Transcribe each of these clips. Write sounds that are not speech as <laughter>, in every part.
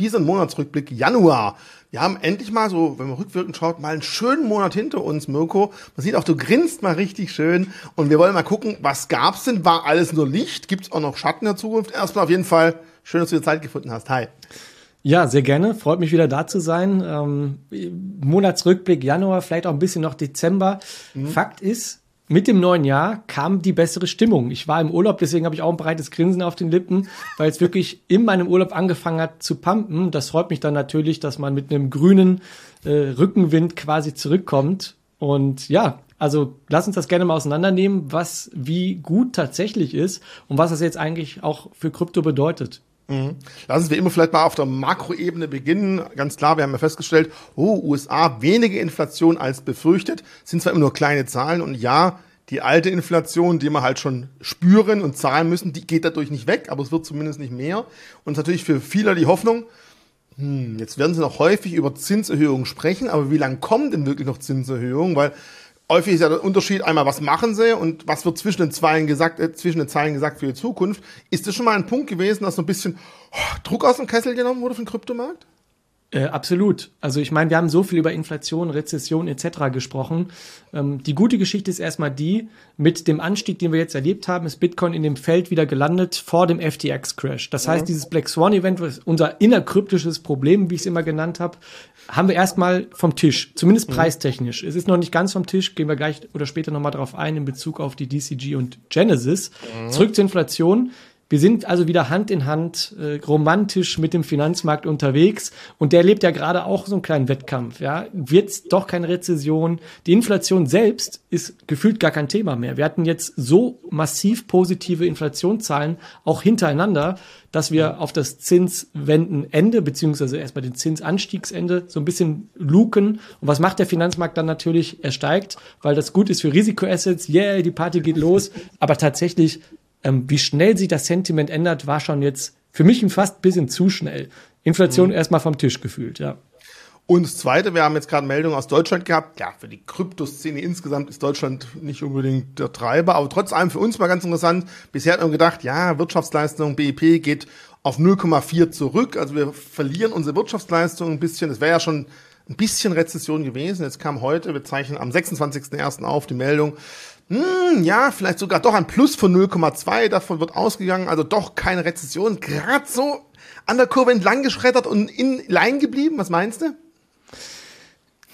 dieser Monatsrückblick Januar. Wir haben endlich mal so, wenn man rückwirkend schaut, mal einen schönen Monat hinter uns, Mirko. Man sieht auch, du grinst mal richtig schön. Und wir wollen mal gucken, was gab's denn? War alles nur Licht? Gibt's auch noch Schatten in der Zukunft? Erstmal auf jeden Fall schön, dass du dir Zeit gefunden hast. Hi. Ja, sehr gerne. Freut mich wieder da zu sein. Ähm, Monatsrückblick Januar, vielleicht auch ein bisschen noch Dezember. Mhm. Fakt ist, mit dem neuen Jahr kam die bessere Stimmung. Ich war im Urlaub, deswegen habe ich auch ein breites Grinsen auf den Lippen, weil es wirklich in meinem Urlaub angefangen hat zu pumpen. Das freut mich dann natürlich, dass man mit einem grünen äh, Rückenwind quasi zurückkommt. Und ja, also lass uns das gerne mal auseinandernehmen, was wie gut tatsächlich ist und was das jetzt eigentlich auch für Krypto bedeutet. Mhm. Lassen wir immer vielleicht mal auf der Makroebene beginnen. Ganz klar, wir haben ja festgestellt, oh, USA weniger Inflation als befürchtet, sind zwar immer nur kleine Zahlen und ja, die alte Inflation, die wir halt schon spüren und zahlen müssen, die geht dadurch nicht weg, aber es wird zumindest nicht mehr. Und natürlich für viele die Hoffnung, hm, jetzt werden sie noch häufig über Zinserhöhungen sprechen, aber wie lange kommen denn wirklich noch Zinserhöhungen? Weil häufig ist ja der Unterschied einmal, was machen sie und was wird zwischen den Zeilen gesagt, äh, zwischen den Zeilen gesagt für die Zukunft. Ist das schon mal ein Punkt gewesen, dass so ein bisschen oh, Druck aus dem Kessel genommen wurde für den Kryptomarkt? Äh, absolut. Also ich meine, wir haben so viel über Inflation, Rezession etc. gesprochen. Ähm, die gute Geschichte ist erstmal die, mit dem Anstieg, den wir jetzt erlebt haben, ist Bitcoin in dem Feld wieder gelandet vor dem FTX-Crash. Das heißt, dieses Black Swan-Event, unser innerkryptisches Problem, wie ich es immer genannt habe, haben wir erstmal vom Tisch, zumindest mhm. preistechnisch. Es ist noch nicht ganz vom Tisch, gehen wir gleich oder später nochmal drauf ein in Bezug auf die DCG und Genesis. Mhm. Zurück zur Inflation. Wir sind also wieder Hand in Hand äh, romantisch mit dem Finanzmarkt unterwegs und der erlebt ja gerade auch so einen kleinen Wettkampf. Ja, wird doch keine Rezession. Die Inflation selbst ist gefühlt gar kein Thema mehr. Wir hatten jetzt so massiv positive Inflationszahlen auch hintereinander, dass wir auf das Zinswendenende beziehungsweise erstmal den Zinsanstiegsende so ein bisschen luken. Und was macht der Finanzmarkt dann natürlich? Er steigt, weil das gut ist für Risikoassets. Yeah, die Party geht los. Aber tatsächlich ähm, wie schnell sich das Sentiment ändert, war schon jetzt für mich fast ein bisschen zu schnell. Inflation mhm. erstmal vom Tisch gefühlt, ja. Und das Zweite, wir haben jetzt gerade Meldungen aus Deutschland gehabt. Ja, für die Kryptoszene insgesamt ist Deutschland nicht unbedingt der Treiber, aber trotz allem für uns mal ganz interessant. Bisher hat man gedacht, ja, Wirtschaftsleistung, BIP geht auf 0,4 zurück. Also wir verlieren unsere Wirtschaftsleistung ein bisschen. Es wäre ja schon ein bisschen Rezession gewesen. Jetzt kam heute, wir zeichnen am 26.01. auf die Meldung, hm, ja, vielleicht sogar doch ein Plus von 0,2, davon wird ausgegangen, also doch keine Rezession, gerade so an der Kurve entlang geschreddert und in Line geblieben, was meinst du?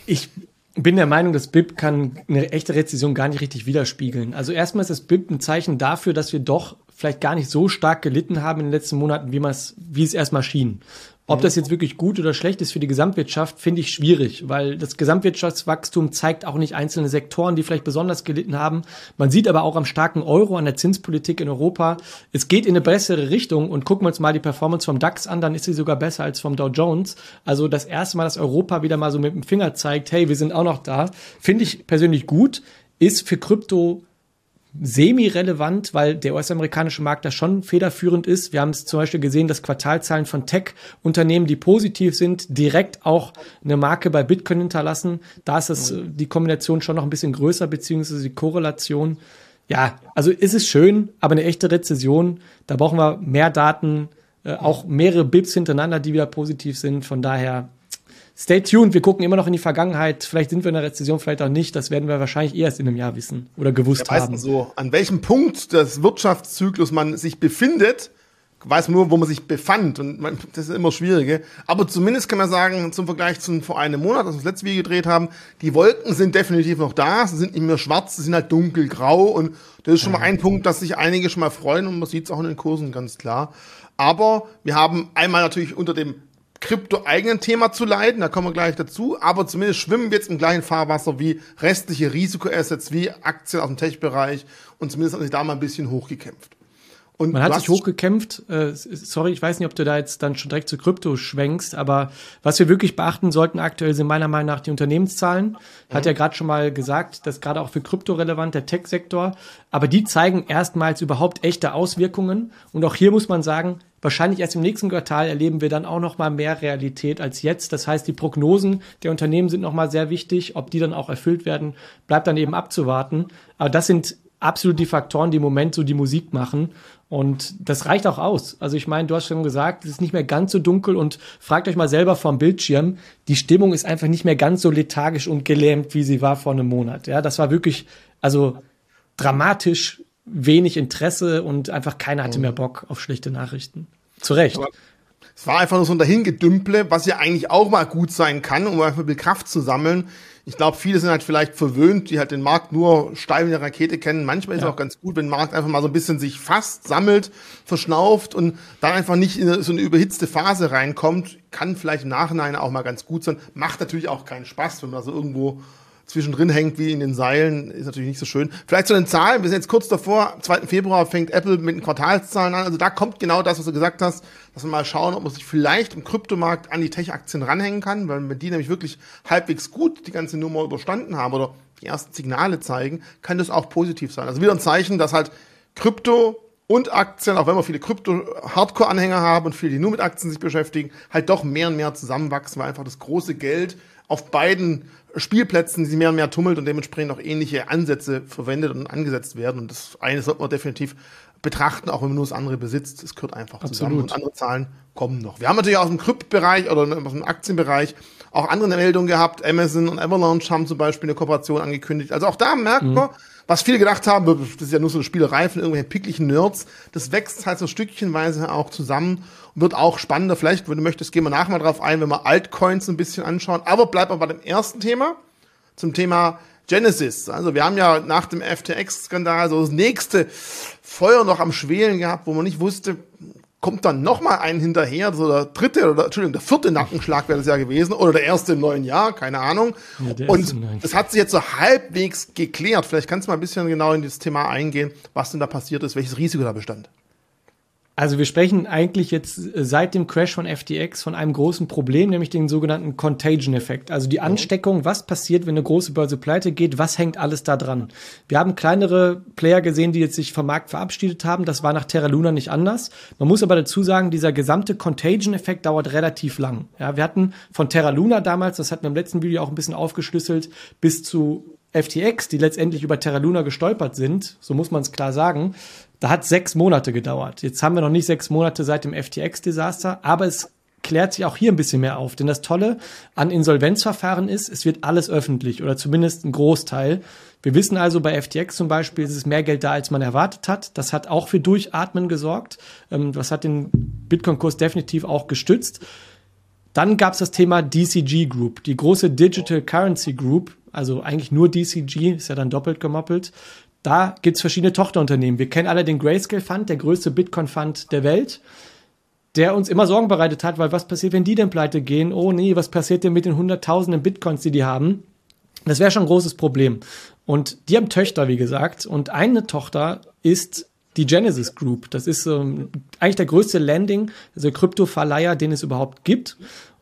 Ich bin der Meinung, das BIP kann eine echte Rezession gar nicht richtig widerspiegeln. Also erstmal ist das BIP ein Zeichen dafür, dass wir doch vielleicht gar nicht so stark gelitten haben in den letzten Monaten, wie, wie es erstmal schien. Ob das jetzt wirklich gut oder schlecht ist für die Gesamtwirtschaft, finde ich schwierig, weil das Gesamtwirtschaftswachstum zeigt auch nicht einzelne Sektoren, die vielleicht besonders gelitten haben. Man sieht aber auch am starken Euro, an der Zinspolitik in Europa, es geht in eine bessere Richtung und gucken wir uns mal die Performance vom DAX an, dann ist sie sogar besser als vom Dow Jones. Also das erste Mal, dass Europa wieder mal so mit dem Finger zeigt, hey, wir sind auch noch da, finde ich persönlich gut, ist für Krypto semi-relevant, weil der US-amerikanische Markt da schon federführend ist. Wir haben es zum Beispiel gesehen, dass Quartalzahlen von Tech-Unternehmen, die positiv sind, direkt auch eine Marke bei Bitcoin hinterlassen. Da ist es, die Kombination schon noch ein bisschen größer, beziehungsweise die Korrelation. Ja, also ist es schön, aber eine echte Rezession, da brauchen wir mehr Daten, äh, auch mehrere Bips hintereinander, die wieder positiv sind. Von daher Stay tuned, wir gucken immer noch in die Vergangenheit. Vielleicht sind wir in der Rezession, vielleicht auch nicht. Das werden wir wahrscheinlich erst in einem Jahr wissen oder gewusst ja, haben. So, an welchem Punkt des Wirtschaftszyklus man sich befindet, weiß man nur, wo man sich befand. Und man, das ist immer schwierige. Aber zumindest kann man sagen, zum Vergleich zu vor einem Monat, als wir das letzte Video gedreht haben, die Wolken sind definitiv noch da. Sie sind nicht mehr schwarz, sie sind halt dunkelgrau. Und das ist schon mal ein Punkt, dass sich einige schon mal freuen. Und man sieht es auch in den Kursen ganz klar. Aber wir haben einmal natürlich unter dem krypto-eigenen Thema zu leiden, da kommen wir gleich dazu, aber zumindest schwimmen wir jetzt im gleichen Fahrwasser wie restliche Risikoassets, wie Aktien aus dem Tech-Bereich und zumindest hat sich da mal ein bisschen hochgekämpft. Und Man hat sich hochgekämpft. Äh, sorry, ich weiß nicht, ob du da jetzt dann schon direkt zu Krypto schwenkst, aber was wir wirklich beachten sollten aktuell sind meiner Meinung nach die Unternehmenszahlen. Mhm. Hat ja gerade schon mal gesagt, dass gerade auch für Krypto relevant der Tech-Sektor. Aber die zeigen erstmals überhaupt echte Auswirkungen. Und auch hier muss man sagen, Wahrscheinlich erst im nächsten Quartal erleben wir dann auch noch mal mehr Realität als jetzt. Das heißt, die Prognosen der Unternehmen sind noch mal sehr wichtig. Ob die dann auch erfüllt werden, bleibt dann eben abzuwarten. Aber das sind absolut die Faktoren, die im Moment so die Musik machen. Und das reicht auch aus. Also ich meine, du hast schon gesagt, es ist nicht mehr ganz so dunkel und fragt euch mal selber vom Bildschirm, die Stimmung ist einfach nicht mehr ganz so lethargisch und gelähmt, wie sie war vor einem Monat. Ja, das war wirklich, also dramatisch wenig Interesse und einfach keiner hatte mehr Bock auf schlechte Nachrichten. Zu Recht. Aber es war einfach nur so ein Dahingedümple, was ja eigentlich auch mal gut sein kann, um einfach ein Kraft zu sammeln ich glaube, viele sind halt vielleicht verwöhnt, die halt den Markt nur steil in der Rakete kennen. Manchmal ist es auch ganz gut, wenn der Markt einfach mal so ein bisschen sich fast sammelt, verschnauft und dann einfach nicht in so eine überhitzte Phase reinkommt. Kann vielleicht im Nachhinein auch mal ganz gut sein. Macht natürlich auch keinen Spaß, wenn man so irgendwo zwischendrin hängt wie in den Seilen, ist natürlich nicht so schön. Vielleicht zu den Zahlen, wir sind jetzt kurz davor, am 2. Februar fängt Apple mit den Quartalszahlen an. Also da kommt genau das, was du gesagt hast, dass wir mal schauen, ob man sich vielleicht im Kryptomarkt an die Tech-Aktien ranhängen kann, weil wenn die nämlich wirklich halbwegs gut die ganze Nummer überstanden haben oder die ersten Signale zeigen, kann das auch positiv sein. Also wieder ein Zeichen, dass halt Krypto und Aktien, auch wenn wir viele Krypto-Hardcore-Anhänger haben und viele, die nur mit Aktien sich beschäftigen, halt doch mehr und mehr zusammenwachsen, weil einfach das große Geld auf beiden Spielplätzen sich mehr und mehr tummelt und dementsprechend auch ähnliche Ansätze verwendet und angesetzt werden. Und das eine sollte man definitiv betrachten, auch wenn man nur das andere besitzt. Es gehört einfach Absolut. zusammen und andere Zahlen kommen noch. Wir haben natürlich aus dem Krypt-Bereich oder aus dem Aktienbereich auch andere Meldungen gehabt. Amazon und Avalanche haben zum Beispiel eine Kooperation angekündigt. Also auch da merkt mhm. Was viele gedacht haben, das ist ja nur so eine Spielerei von irgendwelchen picklichen Nerds, das wächst halt so stückchenweise auch zusammen und wird auch spannender. Vielleicht, wenn du möchtest, gehen wir nachher mal drauf ein, wenn wir Altcoins ein bisschen anschauen. Aber bleibt mal bei dem ersten Thema, zum Thema Genesis. Also wir haben ja nach dem FTX-Skandal so das nächste Feuer noch am Schwelen gehabt, wo man nicht wusste, kommt dann noch mal ein hinterher, so der dritte oder Entschuldigung, der vierte Nackenschlag wäre das ja gewesen oder der erste im neuen Jahr, keine Ahnung. Ja, und das hat sich jetzt so halbwegs geklärt. Vielleicht kannst du mal ein bisschen genau in dieses Thema eingehen, was denn da passiert ist, welches Risiko da bestand. Also wir sprechen eigentlich jetzt äh, seit dem Crash von FTX von einem großen Problem, nämlich den sogenannten Contagion-Effekt. Also die Ansteckung, was passiert, wenn eine große Börse pleite geht, was hängt alles da dran? Wir haben kleinere Player gesehen, die jetzt sich vom Markt verabschiedet haben. Das war nach Terra Luna nicht anders. Man muss aber dazu sagen, dieser gesamte Contagion-Effekt dauert relativ lang. Ja, wir hatten von Terra Luna damals, das hatten wir im letzten Video auch ein bisschen aufgeschlüsselt, bis zu FTX, die letztendlich über Terra Luna gestolpert sind, so muss man es klar sagen, da hat sechs Monate gedauert. Jetzt haben wir noch nicht sechs Monate seit dem FTX-Desaster, aber es klärt sich auch hier ein bisschen mehr auf. Denn das Tolle an Insolvenzverfahren ist, es wird alles öffentlich oder zumindest ein Großteil. Wir wissen also bei FTX zum Beispiel, ist es mehr Geld da, als man erwartet hat. Das hat auch für Durchatmen gesorgt. Ähm, das hat den Bitcoin-Kurs definitiv auch gestützt. Dann gab es das Thema DCG Group, die große Digital Currency Group, also eigentlich nur DCG, ist ja dann doppelt gemoppelt. Da gibt es verschiedene Tochterunternehmen. Wir kennen alle den Grayscale Fund, der größte Bitcoin-Fund der Welt, der uns immer Sorgen bereitet hat, weil was passiert, wenn die denn pleite gehen? Oh nee, was passiert denn mit den Hunderttausenden Bitcoins, die die haben? Das wäre schon ein großes Problem. Und die haben Töchter, wie gesagt. Und eine Tochter ist die Genesis Group. Das ist ähm, eigentlich der größte Landing, also Kryptoverleiher, den es überhaupt gibt.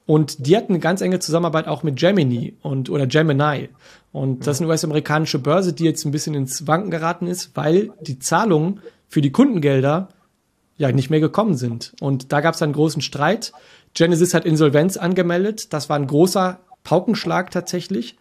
Und die hatten eine ganz enge Zusammenarbeit auch mit Gemini und oder Gemini. Und das ist eine US-amerikanische Börse, die jetzt ein bisschen ins Wanken geraten ist, weil die Zahlungen für die Kundengelder ja nicht mehr gekommen sind. Und da gab es einen großen Streit. Genesis hat Insolvenz angemeldet. Das war ein großer Paukenschlag tatsächlich.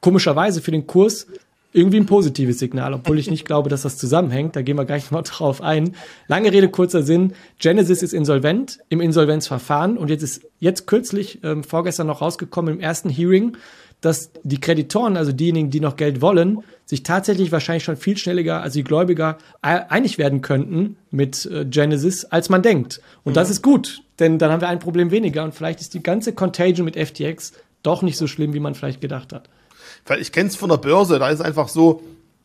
Komischerweise für den Kurs irgendwie ein positives Signal, obwohl ich nicht glaube, dass das zusammenhängt. Da gehen wir gleich mal drauf ein. Lange Rede, kurzer Sinn. Genesis ist insolvent im Insolvenzverfahren und jetzt ist jetzt kürzlich, ähm, vorgestern noch rausgekommen im ersten Hearing, dass die Kreditoren, also diejenigen, die noch Geld wollen, sich tatsächlich wahrscheinlich schon viel schneller als die Gläubiger einig werden könnten mit äh, Genesis, als man denkt. Und mhm. das ist gut, denn dann haben wir ein Problem weniger und vielleicht ist die ganze Contagion mit FTX doch nicht so schlimm, wie man vielleicht gedacht hat. Weil ich kenne es von der Börse, da ist es einfach so,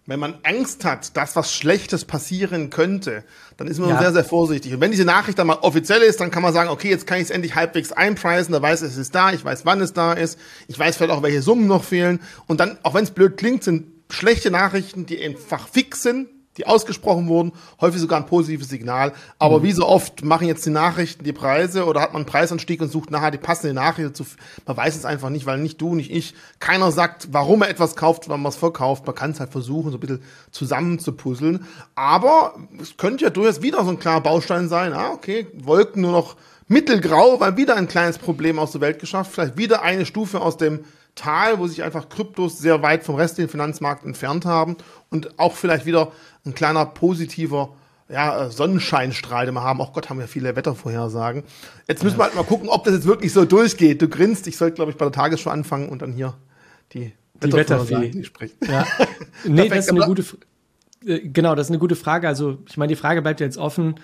wenn man Angst hat, dass was Schlechtes passieren könnte, dann ist man ja. sehr, sehr vorsichtig. Und wenn diese Nachricht dann mal offiziell ist, dann kann man sagen, okay, jetzt kann ich es endlich halbwegs einpreisen, da weiß ich, es ist da, ich weiß, wann es da ist, ich weiß vielleicht auch, welche Summen noch fehlen. Und dann, auch wenn es blöd klingt, sind schlechte Nachrichten, die einfach fix sind, die ausgesprochen wurden, häufig sogar ein positives Signal. Aber mhm. wie so oft machen jetzt die Nachrichten die Preise oder hat man einen Preisanstieg und sucht nachher die passende Nachricht dazu. Man weiß es einfach nicht, weil nicht du, nicht ich, keiner sagt, warum er etwas kauft, wann man es verkauft. Man kann es halt versuchen, so ein bisschen zusammenzupuzzeln. Aber es könnte ja durchaus wieder so ein klarer Baustein sein. Ah, okay, Wolken nur noch mittelgrau, weil wieder ein kleines Problem aus der Welt geschafft. Vielleicht wieder eine Stufe aus dem Tal, wo sich einfach Kryptos sehr weit vom restlichen Finanzmarkt entfernt haben und auch vielleicht wieder ein kleiner positiver ja, äh, Sonnenscheinstrahl, den wir haben. Auch Gott, haben wir viele Wettervorhersagen. Jetzt müssen wir halt mal gucken, ob das jetzt wirklich so durchgeht. Du grinst, ich sollte, glaube ich, bei der Tagesschau anfangen und dann hier die, die Wetterfee. Spricht. Ja. nee, das ist eine gute, äh, genau, das ist eine gute Frage. Also, ich meine, die Frage bleibt jetzt offen.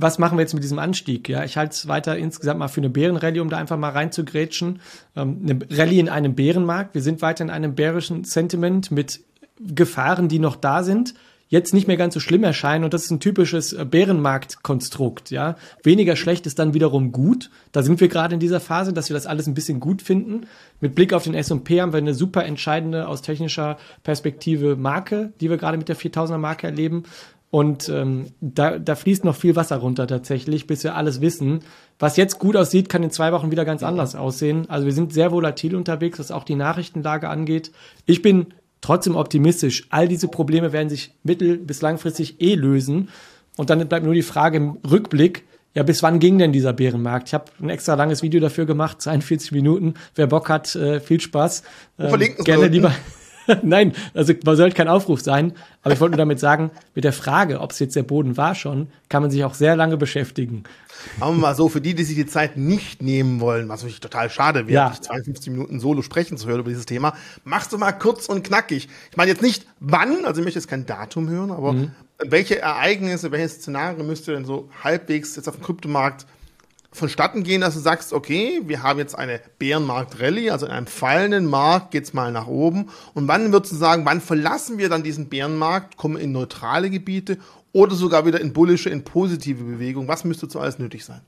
Was machen wir jetzt mit diesem Anstieg? Ja, ich halte es weiter insgesamt mal für eine Bärenrallye, um da einfach mal reinzugrätschen. Ähm, eine Rallye in einem Bärenmarkt. Wir sind weiter in einem bärischen Sentiment mit Gefahren, die noch da sind jetzt nicht mehr ganz so schlimm erscheinen und das ist ein typisches äh, Bärenmarktkonstrukt, ja. Weniger schlecht ist dann wiederum gut. Da sind wir gerade in dieser Phase, dass wir das alles ein bisschen gut finden. Mit Blick auf den S&P haben wir eine super entscheidende aus technischer Perspektive Marke, die wir gerade mit der 4000er Marke erleben. Und ähm, da, da fließt noch viel Wasser runter tatsächlich, bis wir alles wissen. Was jetzt gut aussieht, kann in zwei Wochen wieder ganz anders aussehen. Also wir sind sehr volatil unterwegs, was auch die Nachrichtenlage angeht. Ich bin trotzdem optimistisch. All diese Probleme werden sich mittel- bis langfristig eh lösen. Und dann bleibt nur die Frage im Rückblick, ja, bis wann ging denn dieser Bärenmarkt? Ich habe ein extra langes Video dafür gemacht, <laughs> 42 Minuten. Wer Bock hat, äh, viel Spaß. Ähm, gerne lieber. <laughs> Nein, also man sollte kein Aufruf sein, aber ich wollte nur damit sagen, mit der Frage, ob es jetzt der Boden war schon, kann man sich auch sehr lange beschäftigen. Machen wir mal so, für die, die sich die Zeit nicht nehmen wollen, was wirklich total schade wäre, ja. 52 Minuten solo sprechen zu hören über dieses Thema, machst du mal kurz und knackig. Ich meine jetzt nicht wann, also ich möchte jetzt kein Datum hören, aber mhm. welche Ereignisse, welche Szenarien müsste denn so halbwegs jetzt auf dem Kryptomarkt vonstatten gehen, dass du sagst, okay, wir haben jetzt eine Bärenmarkt-Rallye, also in einem fallenden Markt geht's mal nach oben. Und wann würdest du sagen, wann verlassen wir dann diesen Bärenmarkt, kommen in neutrale Gebiete oder sogar wieder in bullische, in positive Bewegung? Was müsste zu alles nötig sein?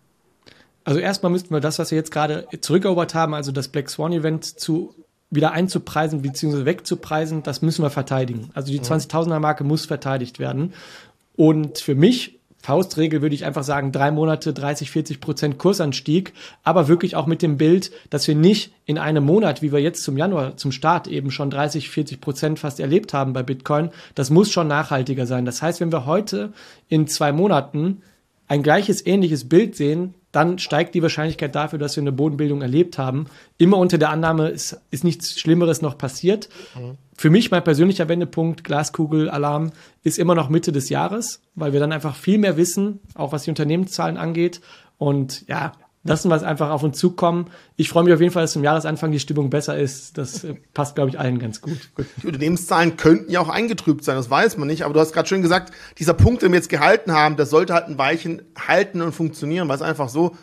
Also erstmal müssten wir das, was wir jetzt gerade zurückerobert haben, also das Black Swan Event zu wieder einzupreisen bzw. wegzupreisen, das müssen wir verteidigen. Also die 20.000er Marke muss verteidigt werden. Und für mich Faustregel würde ich einfach sagen, drei Monate 30, 40 Prozent Kursanstieg, aber wirklich auch mit dem Bild, dass wir nicht in einem Monat, wie wir jetzt zum Januar, zum Start eben schon 30, 40 Prozent fast erlebt haben bei Bitcoin, das muss schon nachhaltiger sein. Das heißt, wenn wir heute in zwei Monaten ein gleiches, ähnliches Bild sehen, dann steigt die Wahrscheinlichkeit dafür, dass wir eine Bodenbildung erlebt haben. Immer unter der Annahme, es ist nichts Schlimmeres noch passiert. Mhm. Für mich mein persönlicher Wendepunkt, Glaskugel, Alarm, ist immer noch Mitte des Jahres, weil wir dann einfach viel mehr wissen, auch was die Unternehmenszahlen angeht. Und ja, lassen wir es einfach auf uns zukommen. Ich freue mich auf jeden Fall, dass zum Jahresanfang die Stimmung besser ist. Das äh, passt, glaube ich, allen ganz gut. Die Unternehmenszahlen könnten ja auch eingetrübt sein, das weiß man nicht. Aber du hast gerade schön gesagt, dieser Punkt, den wir jetzt gehalten haben, das sollte halt ein Weilchen halten und funktionieren, weil es einfach so,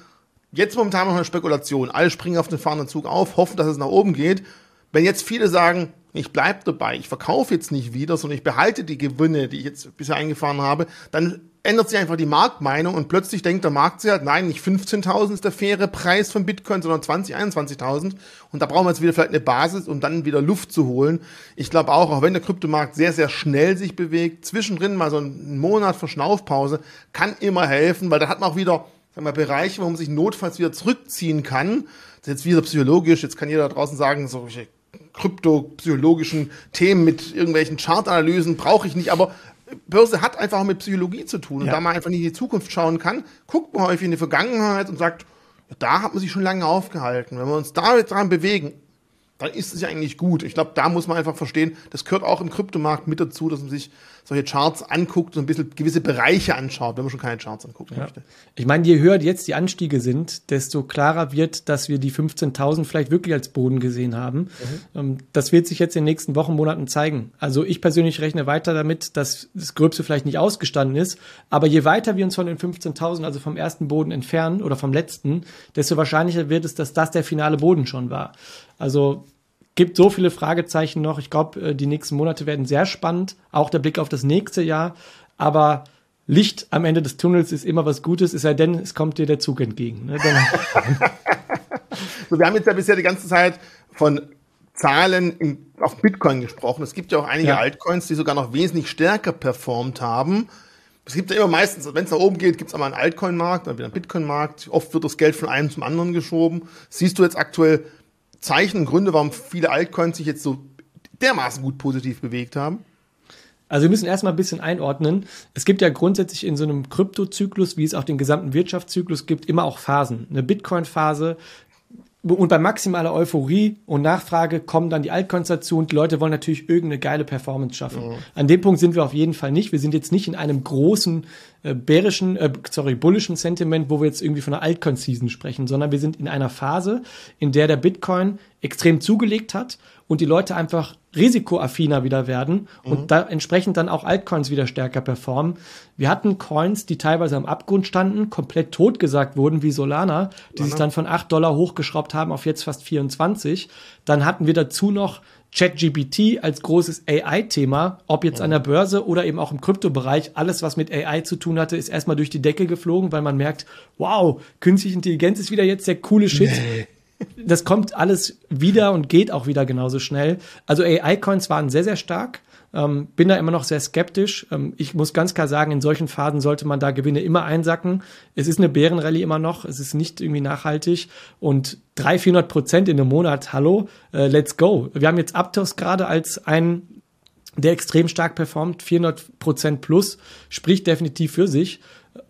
jetzt momentan noch eine Spekulation. Alle springen auf den fahrenden Zug auf, hoffen, dass es nach oben geht. Wenn jetzt viele sagen, ich bleibe dabei, ich verkaufe jetzt nicht wieder, sondern ich behalte die Gewinne, die ich jetzt bisher eingefahren habe, dann ändert sich einfach die Marktmeinung und plötzlich denkt der Markt sich halt, nein, nicht 15.000 ist der faire Preis von Bitcoin, sondern 20, 21.000. Und da brauchen wir jetzt wieder vielleicht eine Basis, um dann wieder Luft zu holen. Ich glaube auch, auch wenn der Kryptomarkt sehr, sehr schnell sich bewegt, zwischendrin mal so einen Monat Verschnaufpause kann immer helfen, weil da hat man auch wieder sagen wir, Bereiche, wo man sich notfalls wieder zurückziehen kann. Das ist jetzt wieder psychologisch, jetzt kann jeder da draußen sagen, solche kryptopsychologischen Themen mit irgendwelchen Chartanalysen brauche ich nicht, aber Börse hat einfach mit Psychologie zu tun. Und ja. da man einfach nicht in die Zukunft schauen kann, guckt man häufig in die Vergangenheit und sagt, da hat man sich schon lange aufgehalten. Wenn wir uns da jetzt dran bewegen, dann ist es ja eigentlich gut. Ich glaube, da muss man einfach verstehen, das gehört auch im Kryptomarkt mit dazu, dass man sich solche Charts anguckt und ein bisschen gewisse Bereiche anschaut, wenn man schon keine Charts angucken ja. möchte. Ich meine, je höher jetzt die Anstiege sind, desto klarer wird, dass wir die 15.000 vielleicht wirklich als Boden gesehen haben. Mhm. Ähm, das wird sich jetzt in den nächsten Wochen, Monaten zeigen. Also ich persönlich rechne weiter damit, dass das Gröbste vielleicht nicht ausgestanden ist, aber je weiter wir uns von den 15.000, also vom ersten Boden entfernen oder vom letzten, desto wahrscheinlicher wird es, dass das der finale Boden schon war. Also gibt so viele Fragezeichen noch. Ich glaube, äh, die nächsten Monate werden sehr spannend. Auch der Blick auf das nächste Jahr. Aber Licht am Ende des Tunnels ist immer was Gutes, es sei denn, es kommt dir der Zug entgegen. Ne? <laughs> so, wir haben jetzt ja bisher die ganze Zeit von Zahlen in, auf Bitcoin gesprochen. Es gibt ja auch einige ja. Altcoins, die sogar noch wesentlich stärker performt haben. Es gibt ja immer meistens, wenn es nach oben geht, gibt es einmal einen Altcoin-Markt, dann wieder einen Bitcoin-Markt. Oft wird das Geld von einem zum anderen geschoben. Siehst du jetzt aktuell Zeichen und Gründe, warum viele Altcoins sich jetzt so dermaßen gut positiv bewegt haben? Also wir müssen erstmal ein bisschen einordnen. Es gibt ja grundsätzlich in so einem Kryptozyklus, wie es auch den gesamten Wirtschaftszyklus gibt, immer auch Phasen. Eine Bitcoin-Phase und bei maximaler Euphorie und Nachfrage kommen dann die Altcoins dazu und die Leute wollen natürlich irgendeine geile Performance schaffen. Mhm. An dem Punkt sind wir auf jeden Fall nicht. Wir sind jetzt nicht in einem großen äh, bärischen, äh, sorry, bullischen Sentiment, wo wir jetzt irgendwie von einer Altcoin-Season sprechen, sondern wir sind in einer Phase, in der der Bitcoin extrem zugelegt hat und die Leute einfach risikoaffiner wieder werden und mhm. da entsprechend dann auch Altcoins wieder stärker performen. Wir hatten Coins, die teilweise am Abgrund standen, komplett totgesagt wurden, wie Solana, die sich dann von 8 Dollar hochgeschraubt haben auf jetzt fast 24. Dann hatten wir dazu noch ChatGPT als großes AI-Thema, ob jetzt an der Börse oder eben auch im Kryptobereich, alles, was mit AI zu tun hatte, ist erstmal durch die Decke geflogen, weil man merkt, wow, künstliche Intelligenz ist wieder jetzt der coole Shit. Nee das kommt alles wieder und geht auch wieder genauso schnell. Also AI-Coins waren sehr, sehr stark. Ähm, bin da immer noch sehr skeptisch. Ähm, ich muss ganz klar sagen, in solchen Phasen sollte man da Gewinne immer einsacken. Es ist eine Bärenrallye immer noch. Es ist nicht irgendwie nachhaltig. Und 300, 400 Prozent in einem Monat, hallo, äh, let's go. Wir haben jetzt Aptos gerade als ein der extrem stark performt, 400 Prozent plus, spricht definitiv für sich.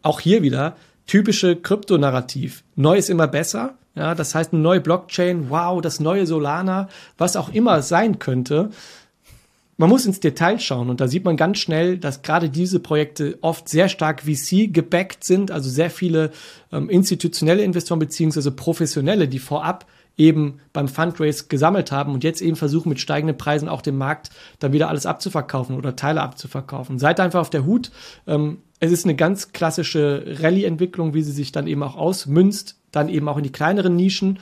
Auch hier wieder typische Kryptonarrativ. Neu ist immer besser. Ja, das heißt, eine neue Blockchain, wow, das neue Solana, was auch immer sein könnte. Man muss ins Detail schauen und da sieht man ganz schnell, dass gerade diese Projekte oft sehr stark VC gebackt sind, also sehr viele ähm, institutionelle Investoren beziehungsweise professionelle, die vorab eben beim Fundraise gesammelt haben und jetzt eben versuchen mit steigenden Preisen auch dem Markt dann wieder alles abzuverkaufen oder Teile abzuverkaufen. Seid einfach auf der Hut. Ähm, es ist eine ganz klassische Rallye-Entwicklung, wie sie sich dann eben auch ausmünzt dann eben auch in die kleineren Nischen.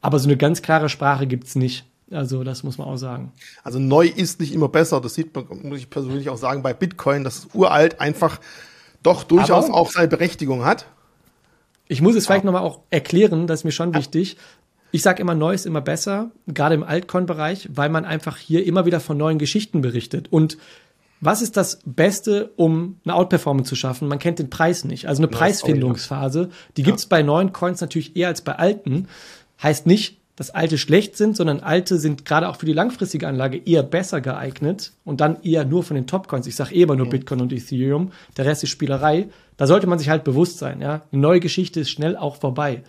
Aber so eine ganz klare Sprache gibt's nicht. Also das muss man auch sagen. Also neu ist nicht immer besser. Das sieht man, muss ich persönlich auch sagen, bei Bitcoin, dass uralt einfach doch durchaus Aber auch seine Berechtigung hat. Ich muss es vielleicht nochmal auch erklären, das ist mir schon ja. wichtig. Ich sage immer, neu ist immer besser, gerade im Altcoin-Bereich, weil man einfach hier immer wieder von neuen Geschichten berichtet. Und was ist das Beste, um eine Outperformance zu schaffen? Man kennt den Preis nicht. Also eine ja, Preisfindungsphase, die ja. gibt's bei neuen Coins natürlich eher als bei alten. Heißt nicht, dass alte schlecht sind, sondern alte sind gerade auch für die langfristige Anlage eher besser geeignet und dann eher nur von den Top-Coins. Ich sage eh immer nur Bitcoin und Ethereum. Der Rest ist Spielerei. Da sollte man sich halt bewusst sein. Ja, eine neue Geschichte ist schnell auch vorbei.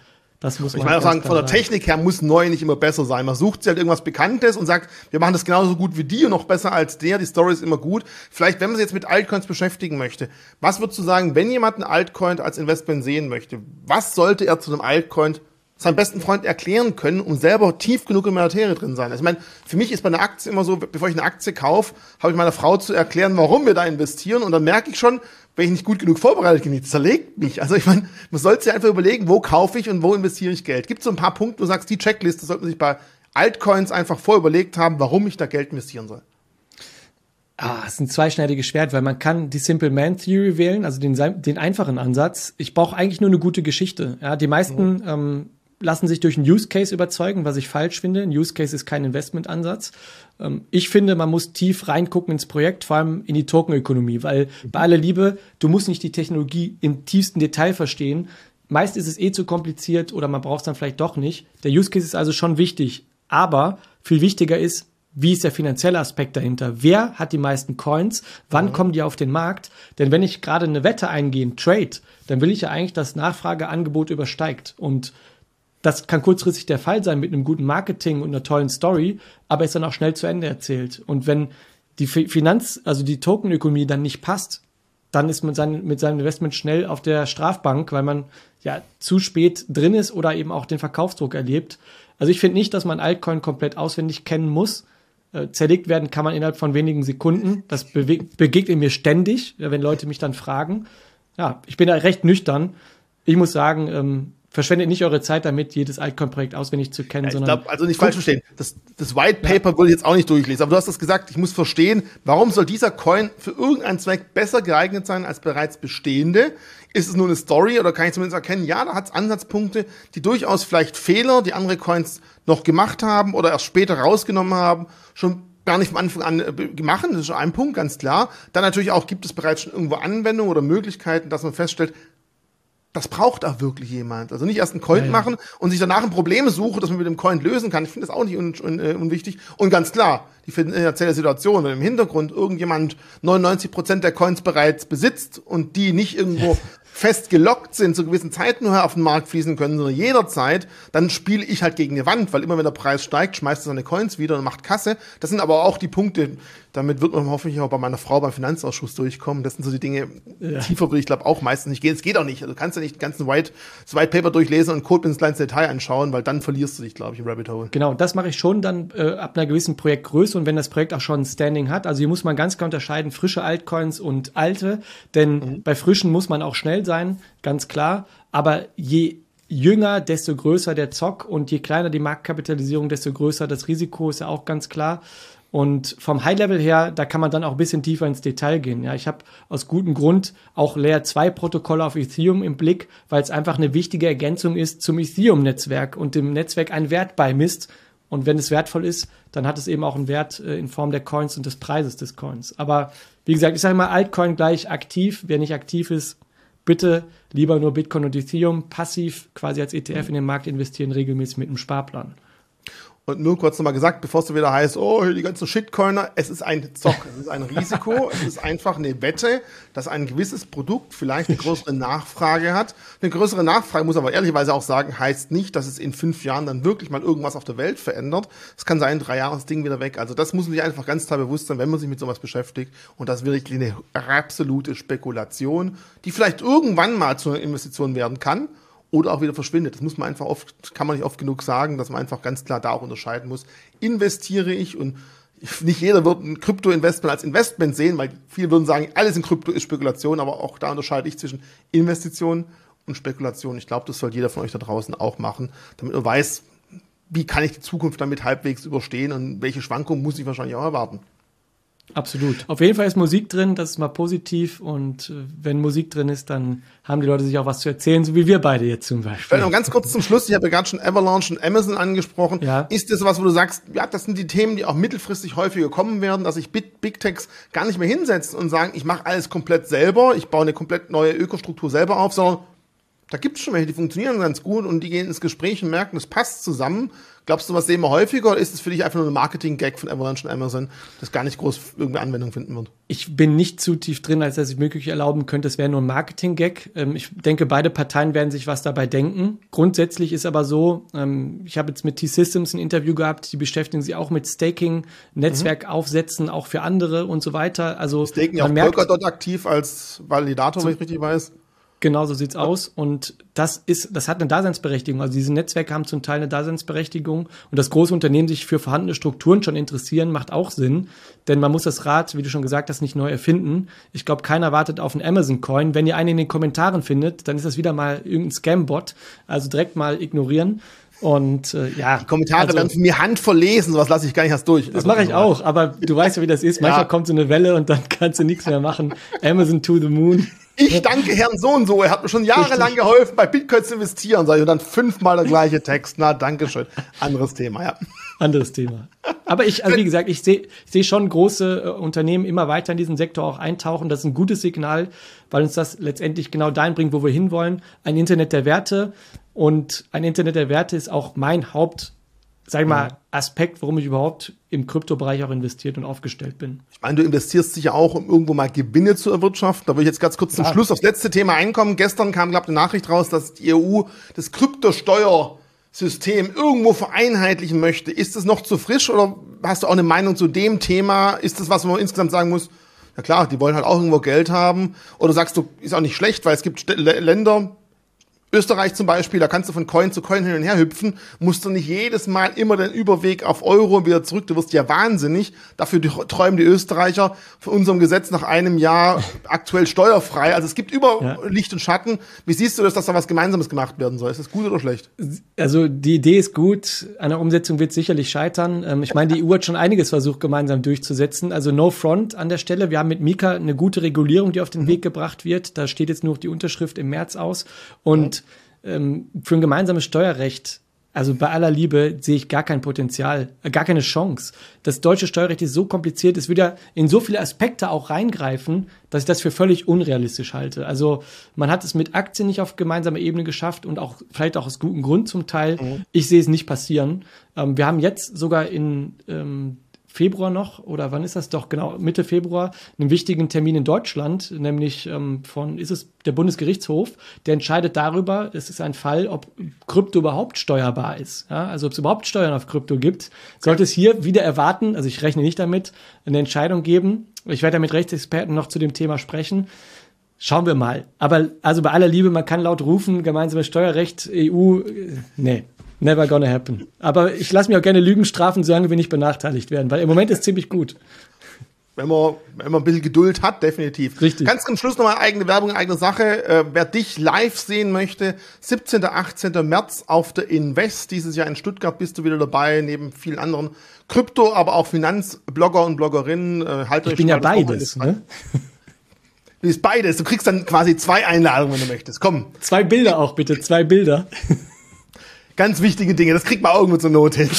Das muss man ich meine auch sagen, von der Technik her muss neu nicht immer besser sein. Man sucht sich halt irgendwas Bekanntes und sagt, wir machen das genauso gut wie die und noch besser als der. Die Story ist immer gut. Vielleicht, wenn man sich jetzt mit Altcoins beschäftigen möchte, was würdest du sagen, wenn jemand einen Altcoin als Investment sehen möchte, was sollte er zu einem Altcoin seinem besten Freund erklären können, um selber tief genug in der Materie drin sein. Also ich meine, für mich ist bei einer Aktie immer so, bevor ich eine Aktie kaufe, habe ich meiner Frau zu erklären, warum wir da investieren und dann merke ich schon, wenn ich nicht gut genug vorbereitet bin, zerlegt mich. Also ich meine, man sollte sich einfach überlegen, wo kaufe ich und wo investiere ich Geld. Gibt es so ein paar Punkte, wo du sagst, die Checkliste sollte man sich bei Altcoins einfach vorüberlegt haben, warum ich da Geld investieren soll? Ah, es ist ein zweischneidiges Schwert, weil man kann die Simple Man Theory wählen, also den, den einfachen Ansatz. Ich brauche eigentlich nur eine gute Geschichte. Ja, die meisten mhm. ähm, lassen sich durch einen Use Case überzeugen, was ich falsch finde. Ein Use Case ist kein Investmentansatz. Ähm, ich finde, man muss tief reingucken ins Projekt, vor allem in die Tokenökonomie, weil bei aller Liebe, du musst nicht die Technologie im tiefsten Detail verstehen. Meist ist es eh zu kompliziert oder man braucht es dann vielleicht doch nicht. Der Use Case ist also schon wichtig. Aber viel wichtiger ist, wie ist der finanzielle Aspekt dahinter? Wer hat die meisten Coins? Wann mhm. kommen die auf den Markt? Denn wenn ich gerade eine Wette eingehe, Trade, dann will ich ja eigentlich, dass Nachfrageangebot übersteigt. Und das kann kurzfristig der Fall sein mit einem guten Marketing und einer tollen Story, aber ist dann auch schnell zu Ende erzählt. Und wenn die Finanz, also die Tokenökonomie dann nicht passt, dann ist man sein, mit seinem Investment schnell auf der Strafbank, weil man ja zu spät drin ist oder eben auch den Verkaufsdruck erlebt. Also ich finde nicht, dass man Altcoin komplett auswendig kennen muss. Äh, zerlegt werden kann man innerhalb von wenigen Sekunden. Das begegnet mir ständig, wenn Leute mich dann fragen. Ja, ich bin da recht nüchtern. Ich muss sagen, ähm, verschwendet nicht eure Zeit damit, jedes Altcoin-Projekt auswendig zu kennen, ja, sondern. Glaub, also nicht falsch verstehen. Das, das White Paper ja. würde ich jetzt auch nicht durchlesen, aber du hast das gesagt, ich muss verstehen, warum soll dieser Coin für irgendeinen Zweck besser geeignet sein als bereits bestehende? Ist es nur eine Story oder kann ich zumindest erkennen, ja, da hat es Ansatzpunkte, die durchaus vielleicht Fehler, die andere Coins noch gemacht haben oder erst später rausgenommen haben, schon gar nicht von Anfang an äh, gemacht. Das ist schon ein Punkt, ganz klar. Dann natürlich auch, gibt es bereits schon irgendwo Anwendungen oder Möglichkeiten, dass man feststellt, das braucht auch wirklich jemand. Also nicht erst einen Coin ja, ja. machen und sich danach ein Problem suchen, das man mit dem Coin lösen kann. Ich finde das auch nicht un un äh, unwichtig. Und ganz klar, die finanzielle Situation, wenn im Hintergrund irgendjemand 99 Prozent der Coins bereits besitzt und die nicht irgendwo fest gelockt sind, zu gewissen Zeiten nur auf den Markt fließen können, sondern jederzeit, dann spiele ich halt gegen eine Wand, weil immer wenn der Preis steigt, schmeißt er seine Coins wieder und macht Kasse. Das sind aber auch die Punkte, damit wird man hoffentlich auch bei meiner Frau beim Finanzausschuss durchkommen. Das sind so die Dinge, ja. tiefer würde ich glaube auch meistens nicht gehen. Es geht auch nicht. Also du kannst ja nicht den ganzen White, das White Paper durchlesen und Code ins kleinste Detail anschauen, weil dann verlierst du dich, glaube ich, im Rabbit Hole. Genau, das mache ich schon dann äh, ab einer gewissen Projektgröße und wenn das Projekt auch schon ein Standing hat. Also hier muss man ganz klar unterscheiden, frische Altcoins und alte, denn mhm. bei frischen muss man auch schnell sein, ganz klar. Aber je jünger, desto größer der Zock und je kleiner die Marktkapitalisierung, desto größer das Risiko, ist ja auch ganz klar. Und vom High-Level her, da kann man dann auch ein bisschen tiefer ins Detail gehen. Ja, ich habe aus gutem Grund auch Layer 2 Protokolle auf Ethereum im Blick, weil es einfach eine wichtige Ergänzung ist zum Ethereum-Netzwerk und dem Netzwerk einen Wert beimisst. Und wenn es wertvoll ist, dann hat es eben auch einen Wert äh, in Form der Coins und des Preises des Coins. Aber wie gesagt, ich sage mal, Altcoin gleich aktiv. Wer nicht aktiv ist, bitte lieber nur Bitcoin und Ethereum passiv quasi als ETF in den Markt investieren, regelmäßig mit einem Sparplan. Und nur kurz nochmal gesagt, bevor es wieder heißt, oh, die ganzen Shitcoiner, es ist ein Zock, es ist ein <laughs> Risiko, es ist einfach eine Wette, dass ein gewisses Produkt vielleicht eine größere Nachfrage hat. Eine größere Nachfrage, muss aber ehrlicherweise auch sagen, heißt nicht, dass es in fünf Jahren dann wirklich mal irgendwas auf der Welt verändert. Es kann sein, in drei Jahren ist das Ding wieder weg. Also das muss man sich einfach ganz klar bewusst sein, wenn man sich mit sowas beschäftigt. Und das ist wirklich eine absolute Spekulation, die vielleicht irgendwann mal zu einer Investition werden kann oder auch wieder verschwindet. Das muss man einfach oft, kann man nicht oft genug sagen, dass man einfach ganz klar da auch unterscheiden muss. Investiere ich und nicht jeder wird ein Krypto-Investment als Investment sehen, weil viele würden sagen, alles in Krypto ist Spekulation, aber auch da unterscheide ich zwischen Investition und Spekulation. Ich glaube, das soll jeder von euch da draußen auch machen, damit man weiß, wie kann ich die Zukunft damit halbwegs überstehen und welche Schwankungen muss ich wahrscheinlich auch erwarten. Absolut. Auf jeden Fall ist Musik drin, das ist mal positiv. Und äh, wenn Musik drin ist, dann haben die Leute sich auch was zu erzählen, so wie wir beide jetzt zum Beispiel. Noch ganz kurz zum Schluss, ich habe ja gerade schon Avalanche und Amazon angesprochen. Ja. Ist das was, wo du sagst, ja, das sind die Themen, die auch mittelfristig häufiger kommen werden, dass sich Big, Big Techs gar nicht mehr hinsetzen und sagen, ich mache alles komplett selber, ich baue eine komplett neue Ökostruktur selber auf, sondern da gibt es schon welche, die funktionieren ganz gut und die gehen ins Gespräch und merken, es passt zusammen. Glaubst du, was sehen wir häufiger oder ist es für dich einfach nur ein Marketing-Gag von Avalanche und Amazon, das gar nicht groß irgendwie Anwendung finden wird? Ich bin nicht zu tief drin, als dass ich möglich erlauben könnte, es wäre nur ein Marketing-Gag. Ähm, ich denke, beide Parteien werden sich was dabei denken. Grundsätzlich ist aber so, ähm, ich habe jetzt mit T-Systems ein Interview gehabt, die beschäftigen sich auch mit Staking, Netzwerk mhm. aufsetzen, auch für andere und so weiter. Also Staking ja auch Polkadot aktiv als Validator, wenn ich richtig weiß. Genau so sieht's aus. Und das ist, das hat eine Daseinsberechtigung. Also diese Netzwerke haben zum Teil eine Daseinsberechtigung. Und dass große Unternehmen sich für vorhandene Strukturen schon interessieren, macht auch Sinn. Denn man muss das Rad, wie du schon gesagt hast, nicht neu erfinden. Ich glaube, keiner wartet auf einen Amazon-Coin. Wenn ihr einen in den Kommentaren findet, dann ist das wieder mal irgendein Scam-Bot. Also direkt mal ignorieren. Und äh, ja. Die Kommentare also, werden von mir handverlesen, sowas lasse ich gar nicht erst durch. Das mache ich auch, aber du weißt ja, wie das ist. <laughs> Manchmal ja. kommt so eine Welle und dann kannst du nichts mehr machen. Amazon to the moon. Ich danke Herrn so und so, er hat mir schon jahrelang Richtig. geholfen, bei Bitcoin zu investieren. Sag ich, und dann fünfmal der gleiche Text. Na, danke schön. Anderes Thema, ja. Anderes Thema. Aber ich, also wie gesagt, ich sehe seh schon große äh, Unternehmen immer weiter in diesen Sektor auch eintauchen. Das ist ein gutes Signal, weil uns das letztendlich genau dahin bringt, wo wir hinwollen. Ein Internet der Werte. Und ein Internet der Werte ist auch mein Haupt, sag ich mal, Aspekt, warum ich überhaupt im Kryptobereich auch investiert und aufgestellt bin. Ich meine, du investierst sicher auch, um irgendwo mal Gewinne zu erwirtschaften. Da würde ich jetzt ganz kurz zum Schluss aufs letzte Thema einkommen. Gestern kam, glaube ich, eine Nachricht raus, dass die EU das Kryptosteuersystem irgendwo vereinheitlichen möchte. Ist das noch zu frisch oder hast du auch eine Meinung zu dem Thema? Ist das was, wo man insgesamt sagen muss, ja klar, die wollen halt auch irgendwo Geld haben. Oder sagst du, ist auch nicht schlecht, weil es gibt Länder, Österreich zum Beispiel, da kannst du von Coin zu Coin hin und her hüpfen, musst du nicht jedes Mal immer den Überweg auf Euro und wieder zurück. Du wirst ja wahnsinnig. Dafür träumen die Österreicher von unserem Gesetz nach einem Jahr aktuell steuerfrei. Also es gibt über ja. Licht und Schatten. Wie siehst du das, dass da was Gemeinsames gemacht werden soll? Ist das gut oder schlecht? Also die Idee ist gut. An der Umsetzung wird sicherlich scheitern. Ähm, ich meine, die EU hat schon einiges versucht, gemeinsam durchzusetzen. Also no front an der Stelle. Wir haben mit Mika eine gute Regulierung, die auf den. Weg gebracht wird. Da steht jetzt nur die Unterschrift im März aus. Und ähm, für ein gemeinsames Steuerrecht, also bei aller Liebe, sehe ich gar kein Potenzial, äh, gar keine Chance. Das deutsche Steuerrecht ist so kompliziert, es würde ja in so viele Aspekte auch reingreifen, dass ich das für völlig unrealistisch halte. Also man hat es mit Aktien nicht auf gemeinsamer Ebene geschafft und auch vielleicht auch aus gutem Grund zum Teil. Mhm. Ich sehe es nicht passieren. Ähm, wir haben jetzt sogar in ähm, Februar noch, oder wann ist das doch, genau, Mitte Februar, einen wichtigen Termin in Deutschland, nämlich ähm, von, ist es der Bundesgerichtshof, der entscheidet darüber, es ist ein Fall, ob Krypto überhaupt steuerbar ist. Ja? Also ob es überhaupt Steuern auf Krypto gibt. Sollte es hier wieder erwarten, also ich rechne nicht damit, eine Entscheidung geben. Ich werde da mit Rechtsexperten noch zu dem Thema sprechen. Schauen wir mal. Aber also bei aller Liebe, man kann laut rufen, gemeinsames Steuerrecht, EU, äh, nee, never gonna happen. Aber ich lasse mich auch gerne Lügen strafen, solange wir nicht benachteiligt werden, weil im Moment ist ziemlich gut. Wenn man, wenn man ein bisschen Geduld hat, definitiv. Richtig. Ganz zum Schluss nochmal eigene Werbung, eigene Sache. Äh, wer dich live sehen möchte, 17. 18. März auf der Invest. Dieses Jahr in Stuttgart bist du wieder dabei, neben vielen anderen Krypto, aber auch Finanzblogger und Bloggerinnen. Äh, halt ich bin ja beides, ne? Du bist beides. Du kriegst dann quasi zwei Einladungen, wenn du möchtest. Komm. Zwei Bilder auch bitte, zwei Bilder. Ganz wichtige Dinge, das kriegt man irgendwo zur Not hin.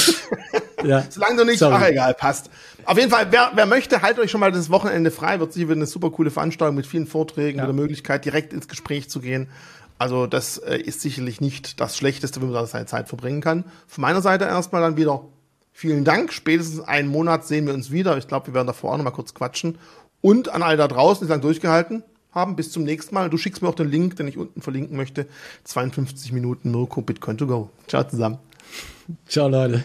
Ja. <laughs> Solange du nicht, Sorry. ach egal, passt. Auf jeden Fall, wer, wer möchte, haltet euch schon mal das Wochenende frei. Wird sicher wieder eine super coole Veranstaltung mit vielen Vorträgen, ja. mit der Möglichkeit, direkt ins Gespräch zu gehen. Also das äh, ist sicherlich nicht das Schlechteste, wenn man da seine Zeit verbringen kann. Von meiner Seite erstmal dann wieder vielen Dank. Spätestens einen Monat sehen wir uns wieder. Ich glaube, wir werden davor auch noch mal kurz quatschen. Und an alle da draußen, die lang durchgehalten haben, bis zum nächsten Mal. Du schickst mir auch den Link, den ich unten verlinken möchte. 52 Minuten Mirko Bitcoin to go. Ciao zusammen. Ciao Leute.